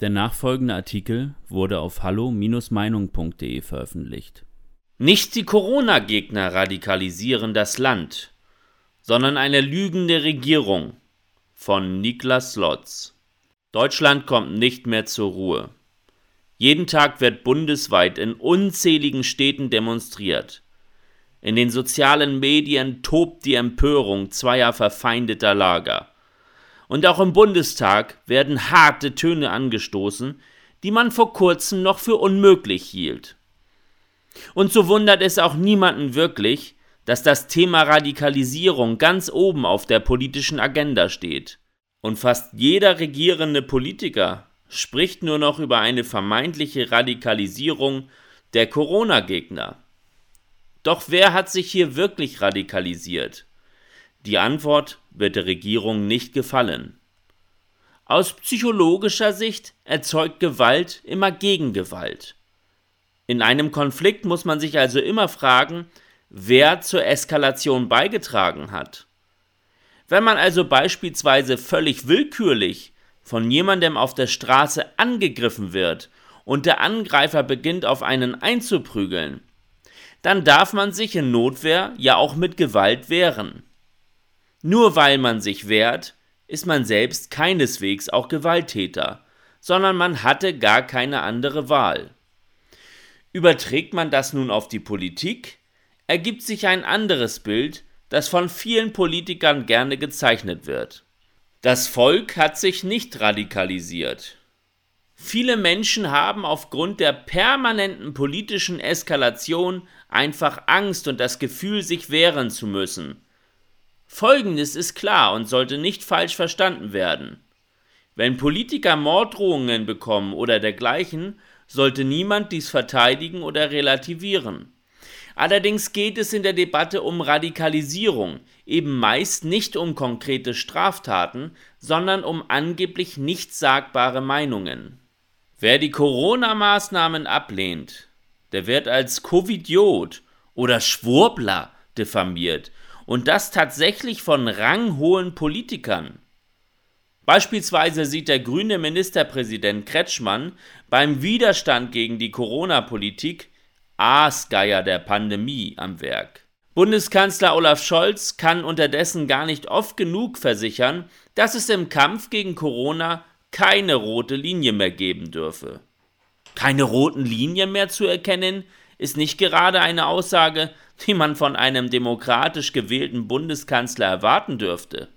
Der nachfolgende Artikel wurde auf hallo-meinung.de veröffentlicht. Nicht die Corona-Gegner radikalisieren das Land, sondern eine lügende Regierung von Niklas Lotz. Deutschland kommt nicht mehr zur Ruhe. Jeden Tag wird bundesweit in unzähligen Städten demonstriert. In den sozialen Medien tobt die Empörung zweier verfeindeter Lager. Und auch im Bundestag werden harte Töne angestoßen, die man vor kurzem noch für unmöglich hielt. Und so wundert es auch niemanden wirklich, dass das Thema Radikalisierung ganz oben auf der politischen Agenda steht. Und fast jeder regierende Politiker spricht nur noch über eine vermeintliche Radikalisierung der Corona-Gegner. Doch wer hat sich hier wirklich radikalisiert? Die Antwort wird der Regierung nicht gefallen. Aus psychologischer Sicht erzeugt Gewalt immer Gegengewalt. In einem Konflikt muss man sich also immer fragen, wer zur Eskalation beigetragen hat. Wenn man also beispielsweise völlig willkürlich von jemandem auf der Straße angegriffen wird und der Angreifer beginnt auf einen einzuprügeln, dann darf man sich in Notwehr ja auch mit Gewalt wehren. Nur weil man sich wehrt, ist man selbst keineswegs auch Gewalttäter, sondern man hatte gar keine andere Wahl. Überträgt man das nun auf die Politik, ergibt sich ein anderes Bild, das von vielen Politikern gerne gezeichnet wird. Das Volk hat sich nicht radikalisiert. Viele Menschen haben aufgrund der permanenten politischen Eskalation einfach Angst und das Gefühl, sich wehren zu müssen. Folgendes ist klar und sollte nicht falsch verstanden werden. Wenn Politiker Morddrohungen bekommen oder dergleichen, sollte niemand dies verteidigen oder relativieren. Allerdings geht es in der Debatte um Radikalisierung, eben meist nicht um konkrete Straftaten, sondern um angeblich nichtsagbare Meinungen. Wer die Corona-Maßnahmen ablehnt, der wird als Covidiot oder Schwurbler diffamiert und das tatsächlich von ranghohen Politikern. Beispielsweise sieht der grüne Ministerpräsident Kretschmann beim Widerstand gegen die Corona-Politik Aasgeier der Pandemie am Werk. Bundeskanzler Olaf Scholz kann unterdessen gar nicht oft genug versichern, dass es im Kampf gegen Corona keine rote Linie mehr geben dürfe. Keine roten Linien mehr zu erkennen, ist nicht gerade eine Aussage, die man von einem demokratisch gewählten Bundeskanzler erwarten dürfte.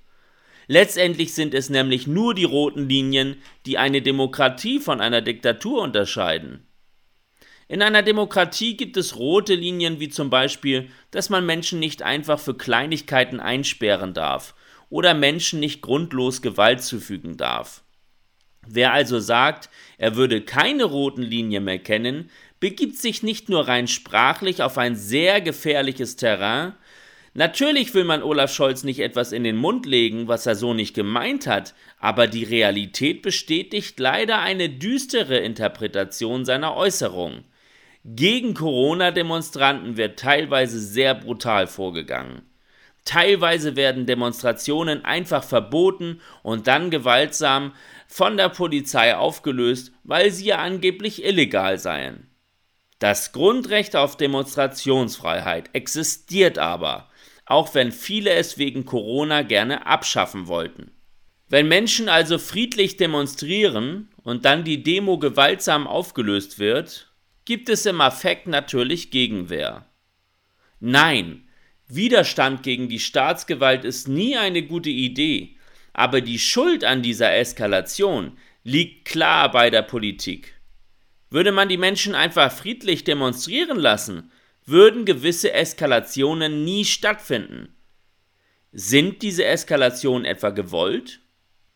Letztendlich sind es nämlich nur die roten Linien, die eine Demokratie von einer Diktatur unterscheiden. In einer Demokratie gibt es rote Linien wie zum Beispiel, dass man Menschen nicht einfach für Kleinigkeiten einsperren darf oder Menschen nicht grundlos Gewalt zufügen darf. Wer also sagt, er würde keine roten Linien mehr kennen, begibt sich nicht nur rein sprachlich auf ein sehr gefährliches Terrain, Natürlich will man Olaf Scholz nicht etwas in den Mund legen, was er so nicht gemeint hat, aber die Realität bestätigt leider eine düstere Interpretation seiner Äußerung. Gegen Corona-Demonstranten wird teilweise sehr brutal vorgegangen. Teilweise werden Demonstrationen einfach verboten und dann gewaltsam von der Polizei aufgelöst, weil sie ja angeblich illegal seien. Das Grundrecht auf Demonstrationsfreiheit existiert aber, auch wenn viele es wegen Corona gerne abschaffen wollten. Wenn Menschen also friedlich demonstrieren und dann die Demo gewaltsam aufgelöst wird, gibt es im Affekt natürlich Gegenwehr. Nein, Widerstand gegen die Staatsgewalt ist nie eine gute Idee, aber die Schuld an dieser Eskalation liegt klar bei der Politik. Würde man die Menschen einfach friedlich demonstrieren lassen, würden gewisse Eskalationen nie stattfinden. Sind diese Eskalationen etwa gewollt?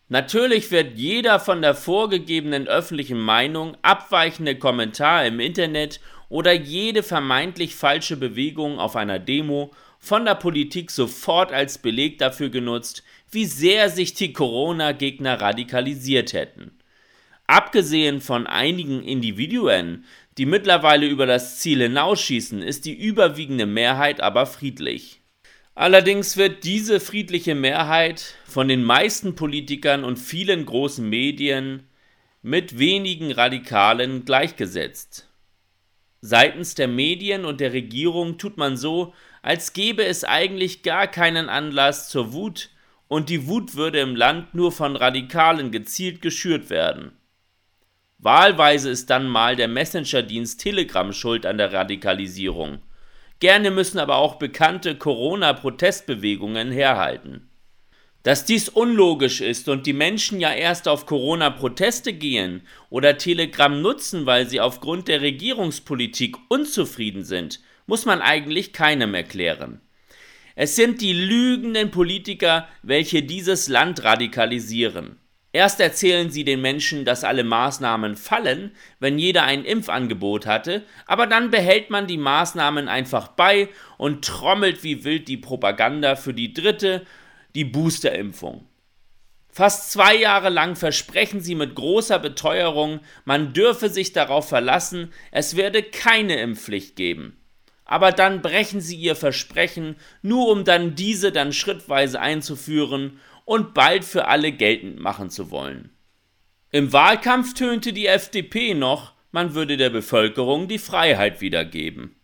Natürlich wird jeder von der vorgegebenen öffentlichen Meinung abweichende Kommentar im Internet oder jede vermeintlich falsche Bewegung auf einer Demo von der Politik sofort als Beleg dafür genutzt, wie sehr sich die Corona-Gegner radikalisiert hätten. Abgesehen von einigen Individuen, die mittlerweile über das Ziel hinausschießen, ist die überwiegende Mehrheit aber friedlich. Allerdings wird diese friedliche Mehrheit von den meisten Politikern und vielen großen Medien mit wenigen Radikalen gleichgesetzt. Seitens der Medien und der Regierung tut man so, als gäbe es eigentlich gar keinen Anlass zur Wut und die Wut würde im Land nur von Radikalen gezielt geschürt werden. Wahlweise ist dann mal der Messenger-Dienst Telegram schuld an der Radikalisierung. Gerne müssen aber auch bekannte Corona-Protestbewegungen herhalten. Dass dies unlogisch ist und die Menschen ja erst auf Corona-Proteste gehen oder Telegram nutzen, weil sie aufgrund der Regierungspolitik unzufrieden sind, muss man eigentlich keinem erklären. Es sind die lügenden Politiker, welche dieses Land radikalisieren. Erst erzählen sie den Menschen, dass alle Maßnahmen fallen, wenn jeder ein Impfangebot hatte, aber dann behält man die Maßnahmen einfach bei und trommelt wie wild die Propaganda für die dritte die Boosterimpfung. Fast zwei Jahre lang versprechen sie mit großer Beteuerung, man dürfe sich darauf verlassen, es werde keine Impfpflicht geben. Aber dann brechen sie ihr Versprechen, nur um dann diese dann schrittweise einzuführen und bald für alle geltend machen zu wollen. Im Wahlkampf tönte die FDP noch, man würde der Bevölkerung die Freiheit wiedergeben.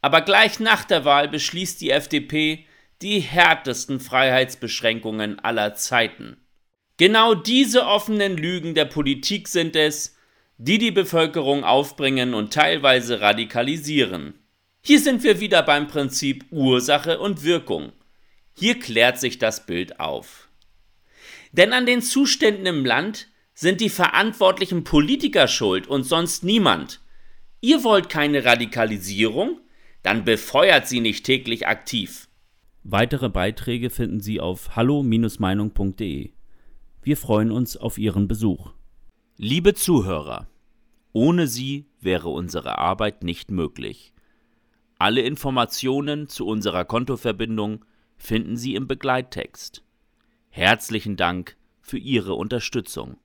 Aber gleich nach der Wahl beschließt die FDP, die härtesten Freiheitsbeschränkungen aller Zeiten. Genau diese offenen Lügen der Politik sind es, die die Bevölkerung aufbringen und teilweise radikalisieren. Hier sind wir wieder beim Prinzip Ursache und Wirkung. Hier klärt sich das Bild auf. Denn an den Zuständen im Land sind die verantwortlichen Politiker schuld und sonst niemand. Ihr wollt keine Radikalisierung? Dann befeuert sie nicht täglich aktiv. Weitere Beiträge finden Sie auf hallo-meinung.de. Wir freuen uns auf Ihren Besuch. Liebe Zuhörer, ohne Sie wäre unsere Arbeit nicht möglich. Alle Informationen zu unserer Kontoverbindung finden Sie im Begleittext. Herzlichen Dank für Ihre Unterstützung.